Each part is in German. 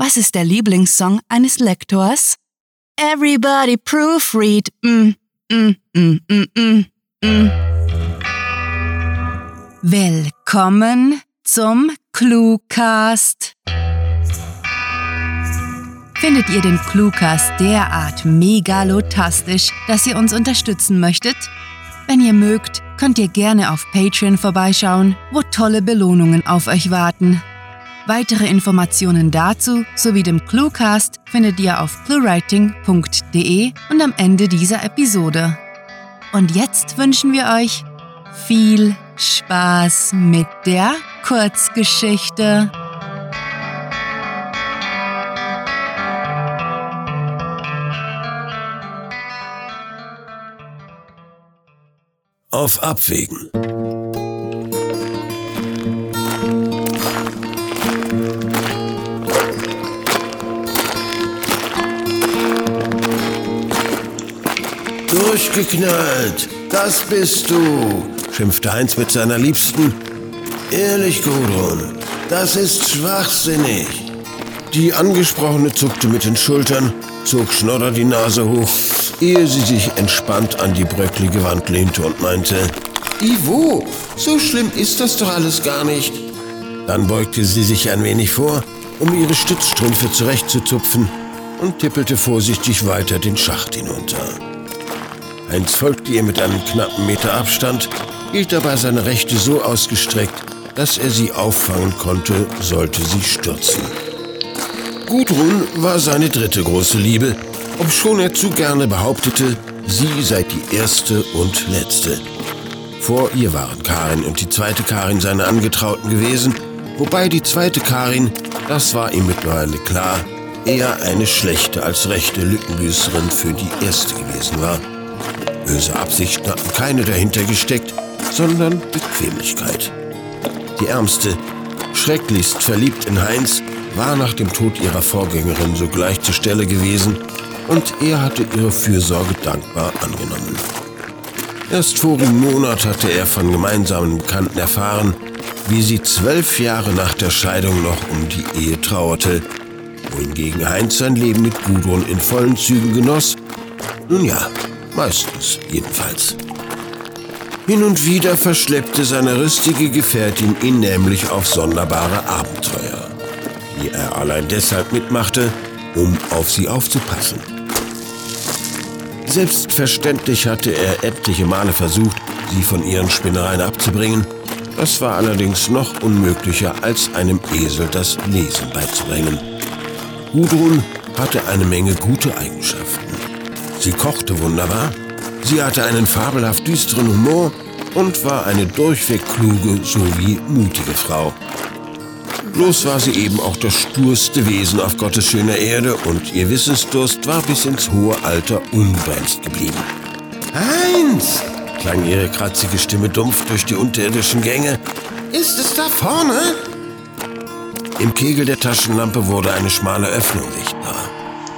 Was ist der Lieblingssong eines Lektors? Everybody proofread. Mm, mm, mm, mm, mm, mm. Willkommen zum Cluecast. Findet ihr den Cluecast derart megalotastisch, dass ihr uns unterstützen möchtet? Wenn ihr mögt, könnt ihr gerne auf Patreon vorbeischauen, wo tolle Belohnungen auf euch warten. Weitere Informationen dazu sowie dem Cluecast findet ihr auf cluewriting.de und am Ende dieser Episode. Und jetzt wünschen wir euch viel Spaß mit der Kurzgeschichte. Auf Abwägen. Durchgeknallt, das bist du, schimpfte Heinz mit seiner Liebsten. Ehrlich, Gudrun, das ist schwachsinnig. Die Angesprochene zuckte mit den Schultern, zog Schnodder die Nase hoch, ehe sie sich entspannt an die bröcklige Wand lehnte und meinte, Ivo, so schlimm ist das doch alles gar nicht. Dann beugte sie sich ein wenig vor, um ihre Stützstrümpfe zurechtzuzupfen und tippelte vorsichtig weiter den Schacht hinunter. Heinz folgte ihr mit einem knappen Meter Abstand, hielt dabei seine Rechte so ausgestreckt, dass er sie auffangen konnte, sollte sie stürzen. Gudrun war seine dritte große Liebe, obschon er zu gerne behauptete, sie sei die erste und letzte. Vor ihr waren Karin und die zweite Karin seine Angetrauten gewesen, wobei die zweite Karin, das war ihm mittlerweile klar, eher eine schlechte als rechte Lückenbüßerin für die erste gewesen war. Böse Absichten hatten keine dahinter gesteckt, sondern Bequemlichkeit. Die Ärmste, schrecklichst verliebt in Heinz, war nach dem Tod ihrer Vorgängerin sogleich zur Stelle gewesen und er hatte ihre Fürsorge dankbar angenommen. Erst vorigen Monat hatte er von gemeinsamen Bekannten erfahren, wie sie zwölf Jahre nach der Scheidung noch um die Ehe trauerte, wohingegen Heinz sein Leben mit Gudrun in vollen Zügen genoss. Nun ja, meistens jedenfalls. Hin und wieder verschleppte seine rüstige Gefährtin ihn nämlich auf sonderbare Abenteuer, die er allein deshalb mitmachte, um auf sie aufzupassen. Selbstverständlich hatte er etliche Male versucht, sie von ihren Spinnereien abzubringen. Das war allerdings noch unmöglicher, als einem Esel das Lesen beizubringen. Gudrun hatte eine Menge gute Eigenschaften. Sie kochte wunderbar, sie hatte einen fabelhaft düsteren Humor und war eine durchweg kluge sowie mutige Frau. Bloß war sie eben auch das sturste Wesen auf Gottes schöner Erde und ihr Wissensdurst war bis ins hohe Alter ungebremst geblieben. Heinz! klang ihre kratzige Stimme dumpf durch die unterirdischen Gänge. Ist es da vorne? Im Kegel der Taschenlampe wurde eine schmale Öffnung sichtbar.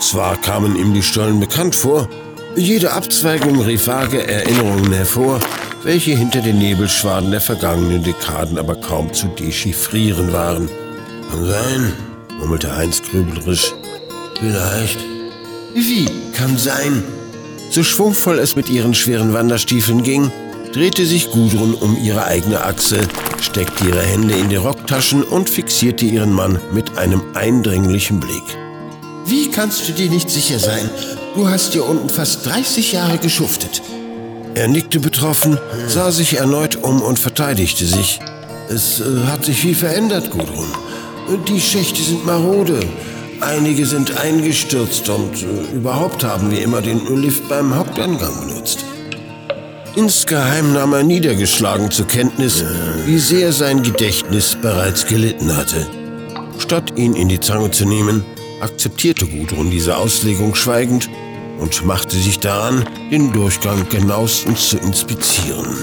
Zwar kamen ihm die Stollen bekannt vor, jede Abzweigung rief vage Erinnerungen hervor, welche hinter den Nebelschwaden der vergangenen Dekaden aber kaum zu dechiffrieren waren. Kann sein, murmelte Heinz grübelerisch. Vielleicht. Wie kann sein? So schwungvoll es mit ihren schweren Wanderstiefeln ging, drehte sich Gudrun um ihre eigene Achse, steckte ihre Hände in die Rocktaschen und fixierte ihren Mann mit einem eindringlichen Blick. Wie kannst du dir nicht sicher sein? Du hast hier unten fast 30 Jahre geschuftet. Er nickte betroffen, sah sich erneut um und verteidigte sich. Es äh, hat sich viel verändert, Gudrun. Die Schächte sind marode. Einige sind eingestürzt und äh, überhaupt haben wir immer den Lift beim Haupteingang benutzt. Insgeheim nahm er niedergeschlagen zur Kenntnis, wie sehr sein Gedächtnis bereits gelitten hatte. Statt ihn in die Zange zu nehmen, akzeptierte Gudrun diese Auslegung schweigend und machte sich daran, den Durchgang genauestens zu inspizieren.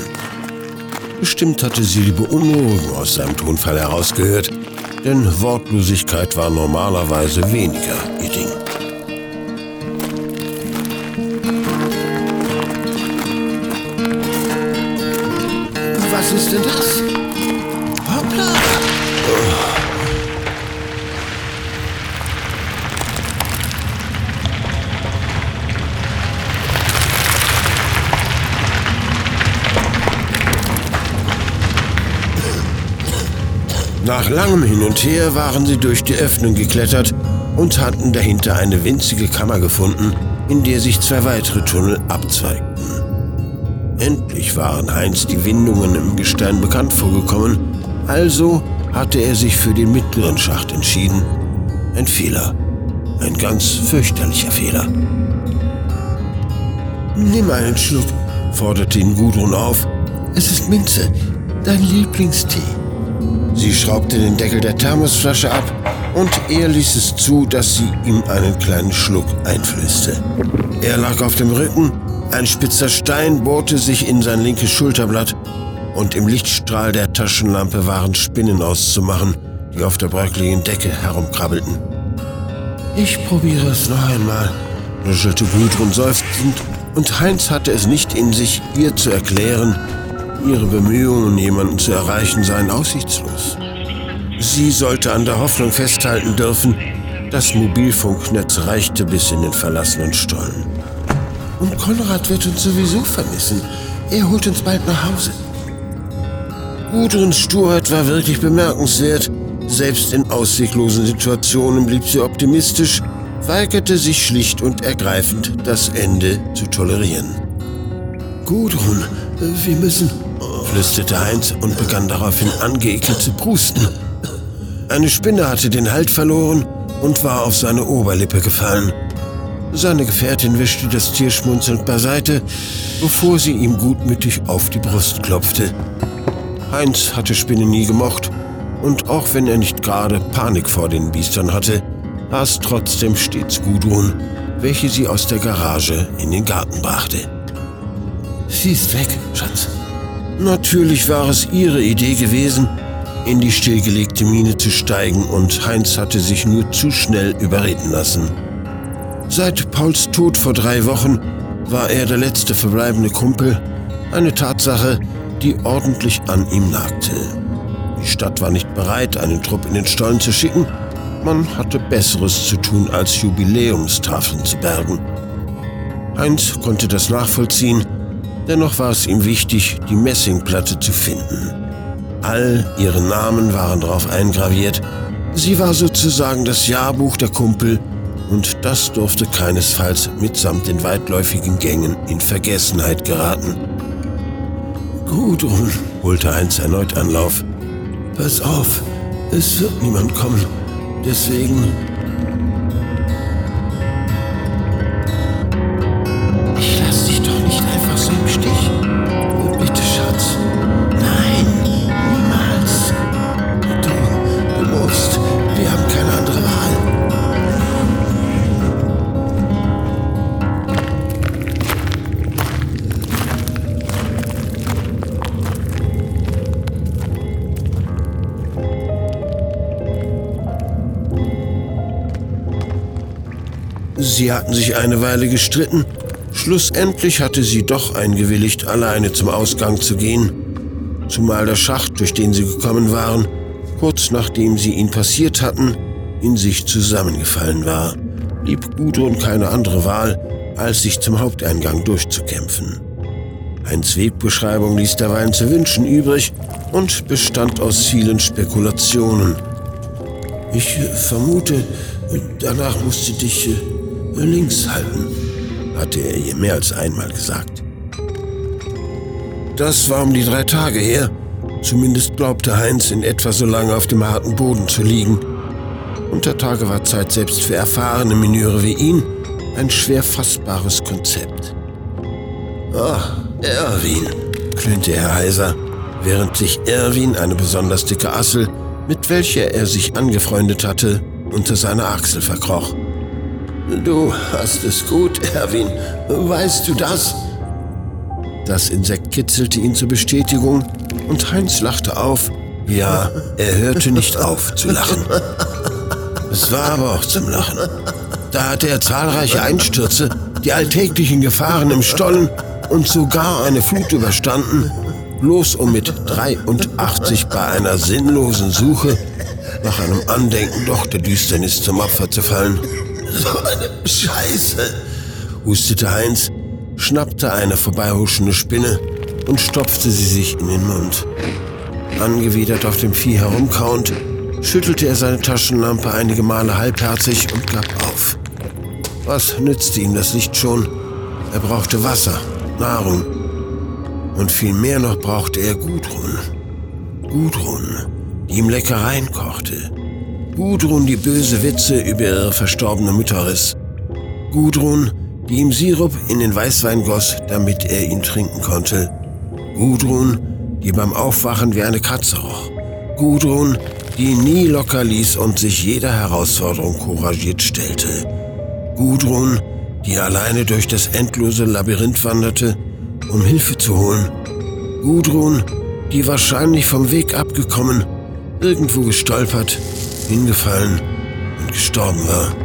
Bestimmt hatte sie die Beunruhigung aus seinem Tonfall herausgehört, denn Wortlosigkeit war normalerweise weniger ihr Ding. Was ist denn das? Langem Hin und Her waren sie durch die Öffnung geklettert und hatten dahinter eine winzige Kammer gefunden, in der sich zwei weitere Tunnel abzweigten. Endlich waren Heinz die Windungen im Gestein bekannt vorgekommen, also hatte er sich für den mittleren Schacht entschieden. Ein Fehler. Ein ganz fürchterlicher Fehler. Nimm einen Schluck, forderte ihn Gudrun auf. Es ist Minze, dein Lieblingstee. Sie schraubte den Deckel der Thermosflasche ab und er ließ es zu, dass sie ihm einen kleinen Schluck einflößte. Er lag auf dem Rücken, ein spitzer Stein bohrte sich in sein linkes Schulterblatt und im Lichtstrahl der Taschenlampe waren Spinnen auszumachen, die auf der bröckligen Decke herumkrabbelten. Ich probiere es noch einmal, nuschelte Gudrun seufzend, und Heinz hatte es nicht in sich, ihr zu erklären, ihre Bemühungen, jemanden zu erreichen, seien aussichtslos. Sie sollte an der Hoffnung festhalten dürfen, das Mobilfunknetz reichte bis in den verlassenen Stollen. Und Konrad wird uns sowieso vermissen. Er holt uns bald nach Hause. Gudruns Sturheit war wirklich bemerkenswert. Selbst in ausweglosen Situationen blieb sie optimistisch, weigerte sich schlicht und ergreifend, das Ende zu tolerieren. Gudrun, wir müssen, flüsterte Heinz und begann daraufhin angeekelt zu prusten. Eine Spinne hatte den Halt verloren und war auf seine Oberlippe gefallen. Seine Gefährtin wischte das Tier schmunzelnd beiseite, bevor sie ihm gutmütig auf die Brust klopfte. Heinz hatte Spinnen nie gemocht, und auch wenn er nicht gerade Panik vor den Biestern hatte, es trotzdem stets Gudrun, welche sie aus der Garage in den Garten brachte. Sie ist weg, Schatz. Natürlich war es ihre Idee gewesen, in die stillgelegte Mine zu steigen, und Heinz hatte sich nur zu schnell überreden lassen. Seit Pauls Tod vor drei Wochen war er der letzte verbleibende Kumpel, eine Tatsache, die ordentlich an ihm nagte. Die Stadt war nicht bereit, einen Trupp in den Stollen zu schicken. Man hatte Besseres zu tun, als Jubiläumstafeln zu bergen. Heinz konnte das nachvollziehen, dennoch war es ihm wichtig, die Messingplatte zu finden. All ihre Namen waren darauf eingraviert. Sie war sozusagen das Jahrbuch der Kumpel und das durfte keinesfalls mitsamt den weitläufigen Gängen in Vergessenheit geraten. Gudrun, holte Heinz erneut Anlauf. Pass auf, es wird niemand kommen. Deswegen Sie hatten sich eine Weile gestritten. Schlussendlich hatte sie doch eingewilligt, alleine zum Ausgang zu gehen. Zumal der Schacht, durch den sie gekommen waren, kurz nachdem sie ihn passiert hatten, in sich zusammengefallen war, blieb Gudrun keine andere Wahl, als sich zum Haupteingang durchzukämpfen. Heinz Wegbeschreibung ließ derweil zu wünschen übrig und bestand aus vielen Spekulationen. Ich vermute, danach musste dich äh, links halten, hatte er ihr mehr als einmal gesagt. Das war um die drei Tage her. Zumindest glaubte Heinz in etwa so lange auf dem harten Boden zu liegen. Unter Tage war Zeit selbst für erfahrene Minöre wie ihn ein schwer fassbares Konzept. Ach, Erwin, klönte er heiser, während sich Erwin, eine besonders dicke Assel, mit welcher er sich angefreundet hatte, unter seiner Achsel verkroch. Du hast es gut, Erwin. Weißt du das? Das Insekt kitzelte ihn zur Bestätigung und Heinz lachte auf. Ja, er hörte nicht auf zu lachen. Es war aber auch zum Lachen. Da hatte er zahlreiche Einstürze, die alltäglichen Gefahren im Stollen und sogar eine Flut überstanden, bloß um mit 83 bei einer sinnlosen Suche nach einem Andenken doch der Düsternis zum Opfer zu fallen. So eine Scheiße, hustete Heinz, schnappte eine vorbeihuschende Spinne und stopfte sie sich in den Mund. Angewidert auf dem Vieh herumkauend, schüttelte er seine Taschenlampe einige Male halbherzig und gab auf. Was nützte ihm das Licht schon? Er brauchte Wasser, Nahrung. Und viel mehr noch brauchte er Gudrun. Gudrun, die ihm Leckereien kochte. Gudrun, die böse Witze über ihre verstorbene Mutter riss. Gudrun, die ihm Sirup in den Weißwein goss, damit er ihn trinken konnte. Gudrun, die beim Aufwachen wie eine Katze roch. Gudrun, die nie locker ließ und sich jeder Herausforderung couragiert stellte. Gudrun, die alleine durch das endlose Labyrinth wanderte, um Hilfe zu holen. Gudrun, die wahrscheinlich vom Weg abgekommen, irgendwo gestolpert, hingefallen und gestorben war.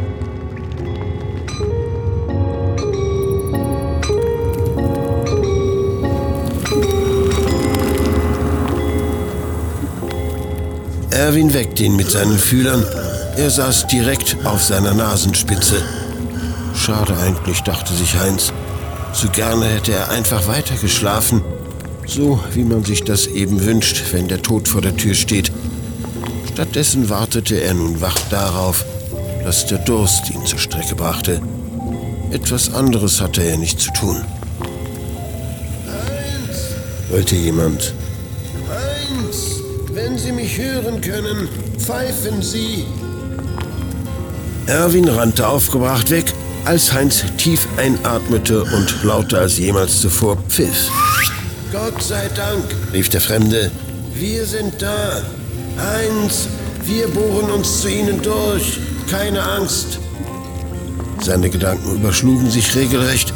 Erwin weckte ihn mit seinen Fühlern. Er saß direkt auf seiner Nasenspitze. Schade eigentlich, dachte sich Heinz. Zu gerne hätte er einfach weitergeschlafen. So wie man sich das eben wünscht, wenn der Tod vor der Tür steht. Stattdessen wartete er nun wach darauf, dass der Durst ihn zur Strecke brachte. Etwas anderes hatte er nicht zu tun. Heinz! wollte jemand. Wenn Sie mich hören können, pfeifen Sie. Erwin rannte aufgebracht weg, als Heinz tief einatmete und lauter als jemals zuvor pfiff. Gott sei Dank, rief der Fremde. Wir sind da. Heinz, wir bohren uns zu Ihnen durch. Keine Angst. Seine Gedanken überschlugen sich regelrecht.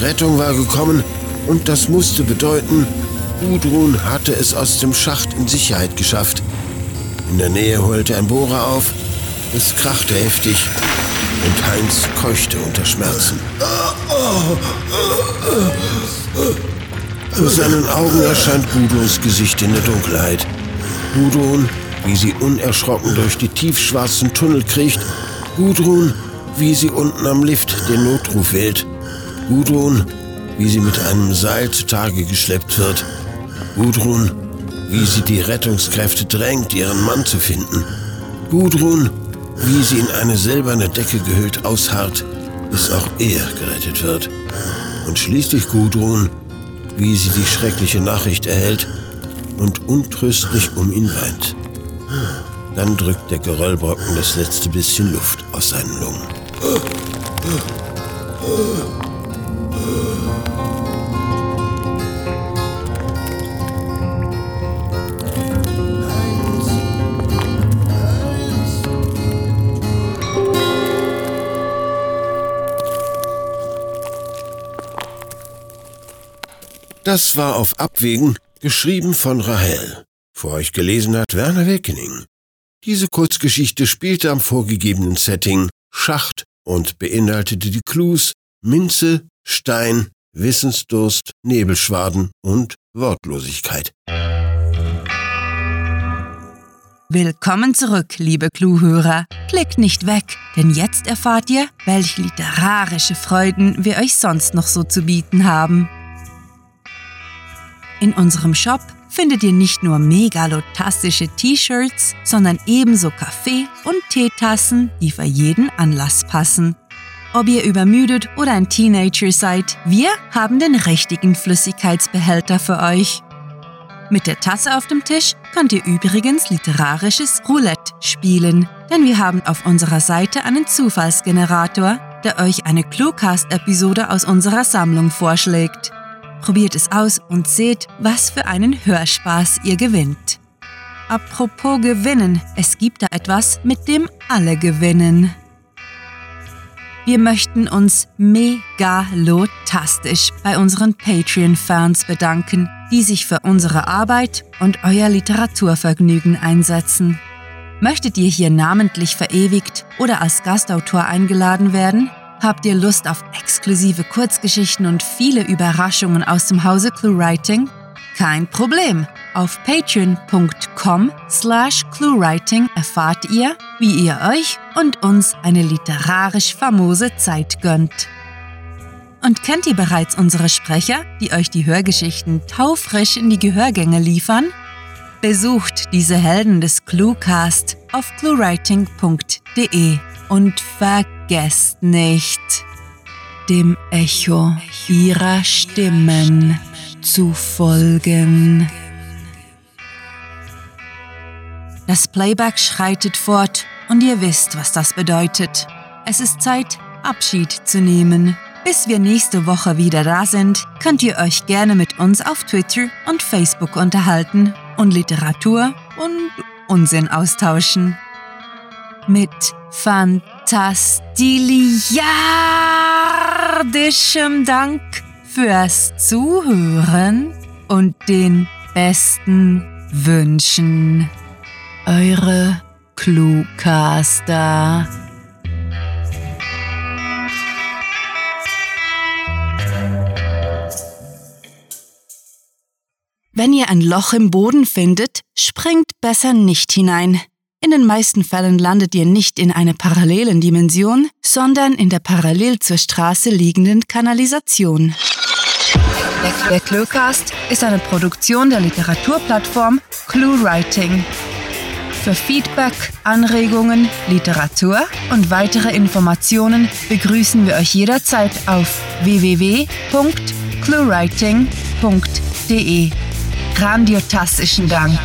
Rettung war gekommen und das musste bedeuten, Gudrun hatte es aus dem Schacht in Sicherheit geschafft. In der Nähe heulte ein Bohrer auf, es krachte heftig und Heinz keuchte unter Schmerzen. Vor seinen Augen erscheint Gudruns Gesicht in der Dunkelheit. Gudrun, wie sie unerschrocken durch die tiefschwarzen Tunnel kriecht. Gudrun, wie sie unten am Lift den Notruf wählt. Gudrun, wie sie mit einem Seil zutage geschleppt wird. Gudrun, wie sie die Rettungskräfte drängt, ihren Mann zu finden. Gudrun, wie sie in eine silberne Decke gehüllt ausharrt, bis auch er gerettet wird. Und schließlich Gudrun, wie sie die schreckliche Nachricht erhält und untröstlich um ihn weint. Dann drückt der Geröllbrocken das letzte bisschen Luft aus seinen Lungen. Das war auf Abwägen, geschrieben von Rahel. Vor euch gelesen hat Werner Wekening. Diese Kurzgeschichte spielte am vorgegebenen Setting Schacht und beinhaltete die Clues Minze, Stein, Wissensdurst, Nebelschwaden und Wortlosigkeit. Willkommen zurück, liebe Cluehörer. Klickt nicht weg, denn jetzt erfahrt ihr, welche literarische Freuden wir euch sonst noch so zu bieten haben. In unserem Shop findet ihr nicht nur megalotastische T-Shirts, sondern ebenso Kaffee- und Teetassen, die für jeden Anlass passen. Ob ihr übermüdet oder ein Teenager seid, wir haben den richtigen Flüssigkeitsbehälter für euch. Mit der Tasse auf dem Tisch könnt ihr übrigens literarisches Roulette spielen, denn wir haben auf unserer Seite einen Zufallsgenerator, der euch eine Cluecast-Episode aus unserer Sammlung vorschlägt. Probiert es aus und seht, was für einen Hörspaß ihr gewinnt. Apropos gewinnen, es gibt da etwas, mit dem alle gewinnen. Wir möchten uns megalotastisch bei unseren Patreon-Fans bedanken, die sich für unsere Arbeit und euer Literaturvergnügen einsetzen. Möchtet ihr hier namentlich verewigt oder als Gastautor eingeladen werden? Habt ihr Lust auf exklusive Kurzgeschichten und viele Überraschungen aus dem Hause ClueWriting? Kein Problem. Auf patreon.com slash cluewriting erfahrt ihr, wie ihr euch und uns eine literarisch famose Zeit gönnt. Und kennt ihr bereits unsere Sprecher, die euch die Hörgeschichten taufrisch in die Gehörgänge liefern? Besucht diese Helden des Cluecast auf cluewriting.de und vergesst nicht, dem Echo ihrer Stimmen zu folgen. Das Playback schreitet fort und ihr wisst, was das bedeutet. Es ist Zeit, Abschied zu nehmen. Bis wir nächste Woche wieder da sind, könnt ihr euch gerne mit uns auf Twitter und Facebook unterhalten und Literatur und Unsinn austauschen. Mit fantastiliardischem Dank fürs Zuhören und den besten Wünschen. Eure Cluecaster. Wenn ihr ein Loch im Boden findet, springt besser nicht hinein. In den meisten Fällen landet ihr nicht in einer parallelen Dimension, sondern in der parallel zur Straße liegenden Kanalisation. Der Cluecast ist eine Produktion der Literaturplattform ClueWriting. Für Feedback, Anregungen, Literatur und weitere Informationen begrüßen wir euch jederzeit auf www.cluewriting.de. Grandiotastischen Dank.